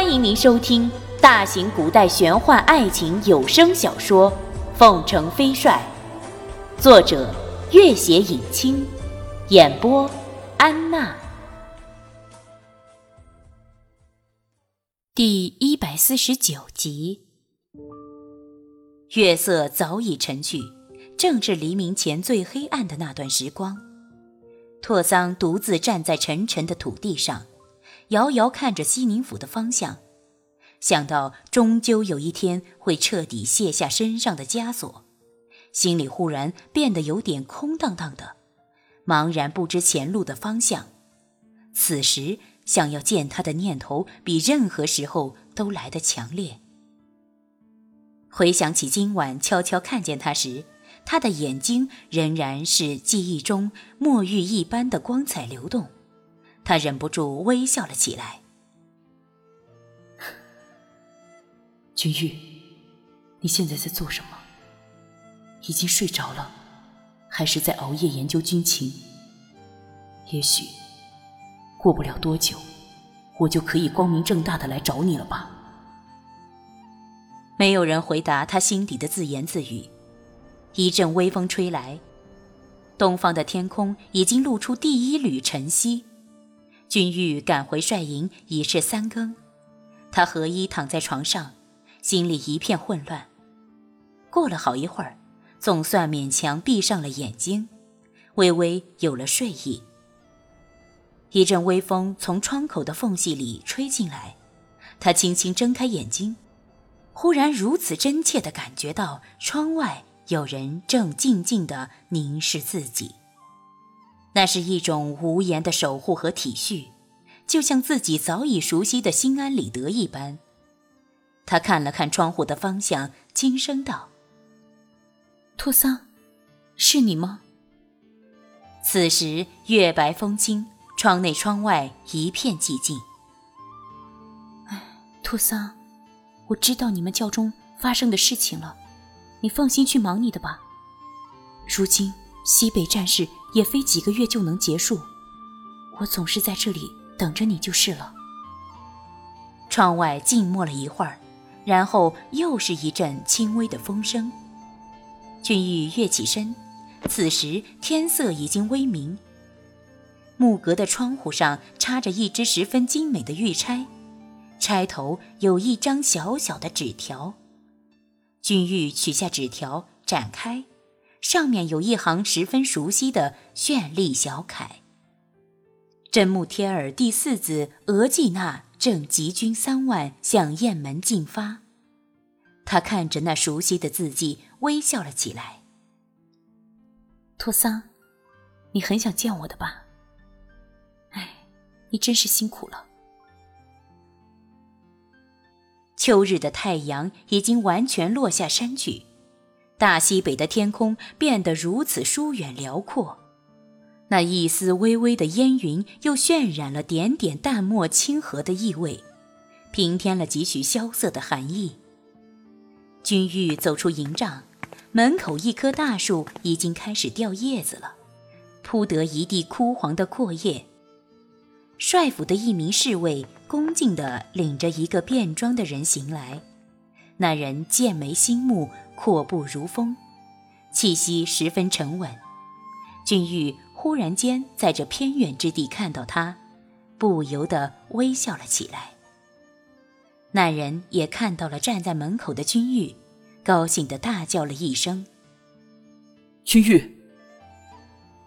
欢迎您收听大型古代玄幻爱情有声小说《凤城飞帅》，作者：月写影清，演播：安娜。第一百四十九集。月色早已沉去，正是黎明前最黑暗的那段时光。拓桑独自站在沉沉的土地上。遥遥看着西宁府的方向，想到终究有一天会彻底卸下身上的枷锁，心里忽然变得有点空荡荡的，茫然不知前路的方向。此时想要见他的念头比任何时候都来得强烈。回想起今晚悄悄看见他时，他的眼睛仍然是记忆中墨玉一般的光彩流动。他忍不住微笑了起来。君玉，你现在在做什么？已经睡着了，还是在熬夜研究军情？也许过不了多久，我就可以光明正大的来找你了吧？没有人回答他心底的自言自语。一阵微风吹来，东方的天空已经露出第一缕晨曦。君玉赶回帅营已是三更，他和衣躺在床上，心里一片混乱。过了好一会儿，总算勉强闭上了眼睛，微微有了睡意。一阵微风从窗口的缝隙里吹进来，他轻轻睁开眼睛，忽然如此真切地感觉到窗外有人正静静地凝视自己。那是一种无言的守护和体恤，就像自己早已熟悉的心安理得一般。他看了看窗户的方向，轻声道：“托桑，是你吗？”此时月白风清，窗内窗外一片寂静。哎，托桑，我知道你们教中发生的事情了，你放心去忙你的吧。如今西北战事。也非几个月就能结束，我总是在这里等着你就是了。窗外静默了一会儿，然后又是一阵轻微的风声。君玉跃起身，此时天色已经微明。木格的窗户上插着一只十分精美的玉钗，钗头有一张小小的纸条。君玉取下纸条，展开。上面有一行十分熟悉的绚丽小楷：“真木贴尔第四子额济纳正集军三万向雁门进发。”他看着那熟悉的字迹，微笑了起来。托桑，你很想见我的吧？哎，你真是辛苦了。秋日的太阳已经完全落下山去。大西北的天空变得如此疏远辽阔，那一丝微微的烟云又渲染了点点淡漠清和的意味，平添了几许萧瑟的寒意。君玉走出营帐，门口一棵大树已经开始掉叶子了，铺得一地枯黄的阔叶。帅府的一名侍卫恭敬地领着一个便装的人行来，那人剑眉星目。阔步如风，气息十分沉稳。君玉忽然间在这偏远之地看到他，不由得微笑了起来。那人也看到了站在门口的君玉，高兴的大叫了一声：“君玉，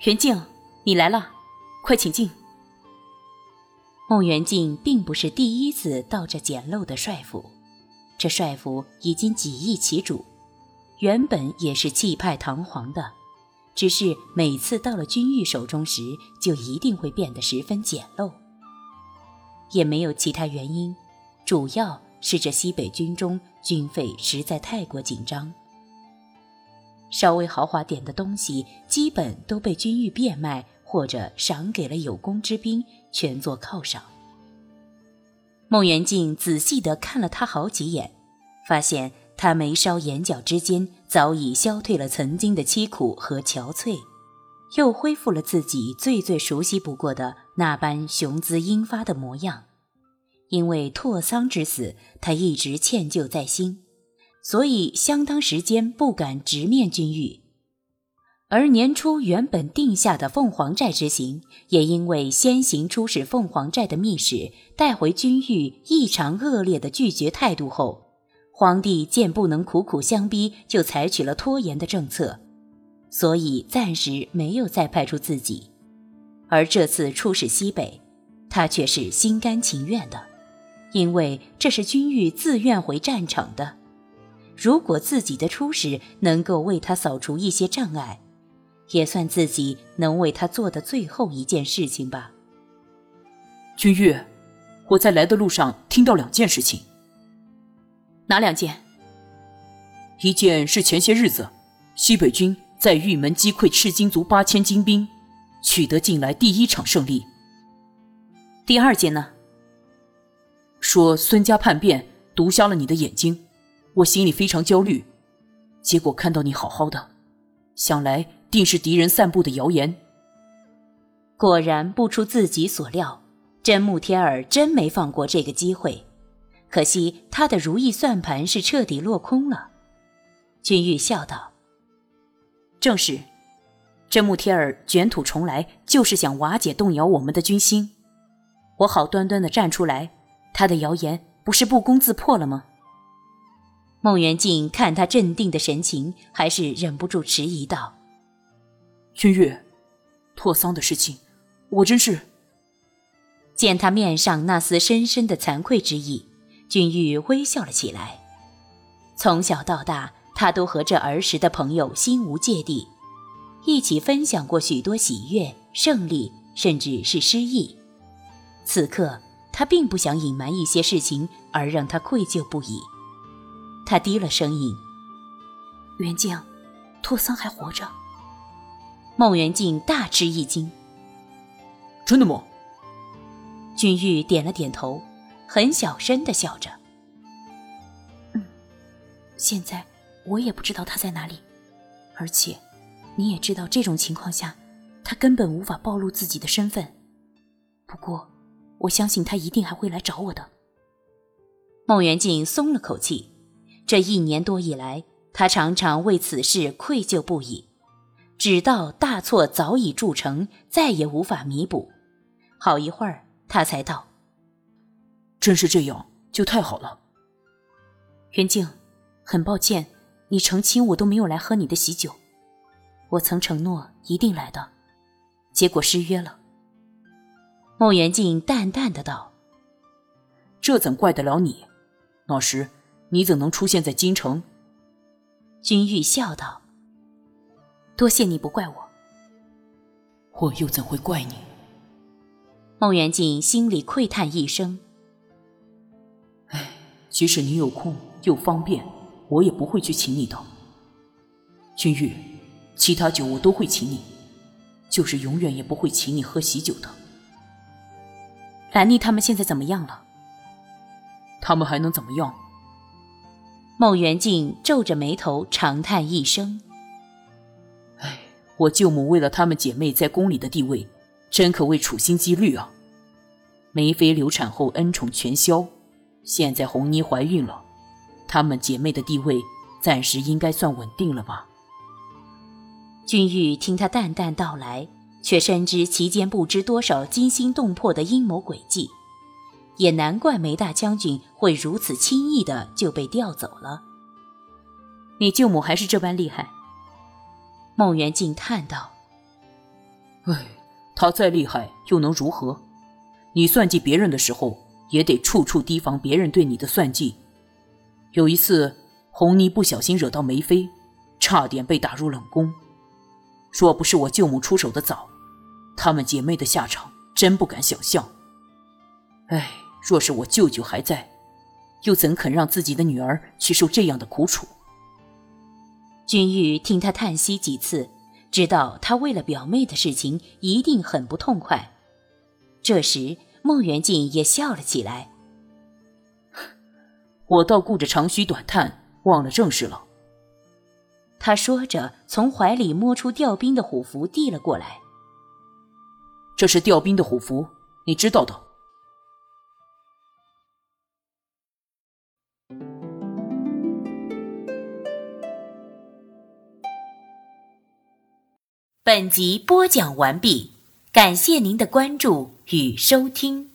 元敬，你来了，快请进。”孟元敬并不是第一次到这简陋的帅府，这帅府已经几易其主。原本也是气派堂皇的，只是每次到了君玉手中时，就一定会变得十分简陋。也没有其他原因，主要是这西北军中军费实在太过紧张，稍微豪华点的东西，基本都被君玉变卖或者赏给了有功之兵，全作犒赏。孟元敬仔细地看了他好几眼，发现。他眉梢眼角之间早已消退了曾经的凄苦和憔悴，又恢复了自己最最熟悉不过的那般雄姿英发的模样，因为拓桑之死，他一直歉疚在心，所以相当时间不敢直面君玉。而年初原本定下的凤凰寨之行，也因为先行出使凤凰寨的密使带回君玉异常恶劣的拒绝态度后，皇帝见不能苦苦相逼，就采取了拖延的政策，所以暂时没有再派出自己。而这次出使西北，他却是心甘情愿的，因为这是君玉自愿回战场的。如果自己的出使能够为他扫除一些障碍，也算自己能为他做的最后一件事情吧。君玉，我在来的路上听到两件事情。哪两件？一件是前些日子西北军在玉门击溃赤金族八千精兵，取得近来第一场胜利。第二件呢？说孙家叛变，毒瞎了你的眼睛，我心里非常焦虑。结果看到你好好的，想来。定是敌人散布的谣言。果然不出自己所料，真木天儿真没放过这个机会。可惜他的如意算盘是彻底落空了。君玉笑道：“正是，这穆天儿卷土重来，就是想瓦解、动摇我们的军心。我好端端的站出来，他的谣言不是不攻自破了吗？”孟元敬看他镇定的神情，还是忍不住迟疑道。君玉，拓桑的事情，我真是。见他面上那丝深深的惭愧之意，君玉微笑了起来。从小到大，他都和这儿时的朋友心无芥蒂，一起分享过许多喜悦、胜利，甚至是失意。此刻，他并不想隐瞒一些事情而让他愧疚不已。他低了声音：“元敬，拓桑还活着。”孟元敬大吃一惊：“真的吗？”君玉点了点头，很小声的笑着：“嗯，现在我也不知道他在哪里，而且你也知道，这种情况下，他根本无法暴露自己的身份。不过，我相信他一定还会来找我的。”孟元敬松了口气，这一年多以来，他常常为此事愧疚不已。直到大错早已铸成，再也无法弥补。好一会儿，他才道：“真是这样，就太好了。”袁静，很抱歉，你成亲我都没有来喝你的喜酒。我曾承诺一定来的，结果失约了。孟元敬淡淡的道：“这怎怪得了你？那时你怎能出现在京城？”君玉笑道。多谢你不怪我，我又怎会怪你？孟元敬心里喟叹一声：“哎，即使你有空又方便，我也不会去请你的。君玉，其他酒我都会请你，就是永远也不会请你喝喜酒的。兰妮他们现在怎么样了？他们还能怎么样？”孟元敬皱着眉头长叹一声。哎我舅母为了她们姐妹在宫里的地位，真可谓处心积虑啊。梅妃流产后恩宠全消，现在红妮怀孕了，她们姐妹的地位暂时应该算稳定了吧？君玉听他淡淡道来，却深知其间不知多少惊心动魄的阴谋诡计，也难怪梅大将军会如此轻易的就被调走了。你舅母还是这般厉害。孟元敬叹道：“哎，他再厉害又能如何？你算计别人的时候，也得处处提防别人对你的算计。有一次，红妮不小心惹到梅妃，差点被打入冷宫。若不是我舅母出手的早，她们姐妹的下场真不敢想象。哎，若是我舅舅还在，又怎肯让自己的女儿去受这样的苦楚？”君玉听他叹息几次，知道他为了表妹的事情一定很不痛快。这时，孟元敬也笑了起来。我倒顾着长吁短叹，忘了正事了。他说着，从怀里摸出调兵的虎符递了过来。这是调兵的虎符，你知道的。本集播讲完毕。感谢您的关注与收听。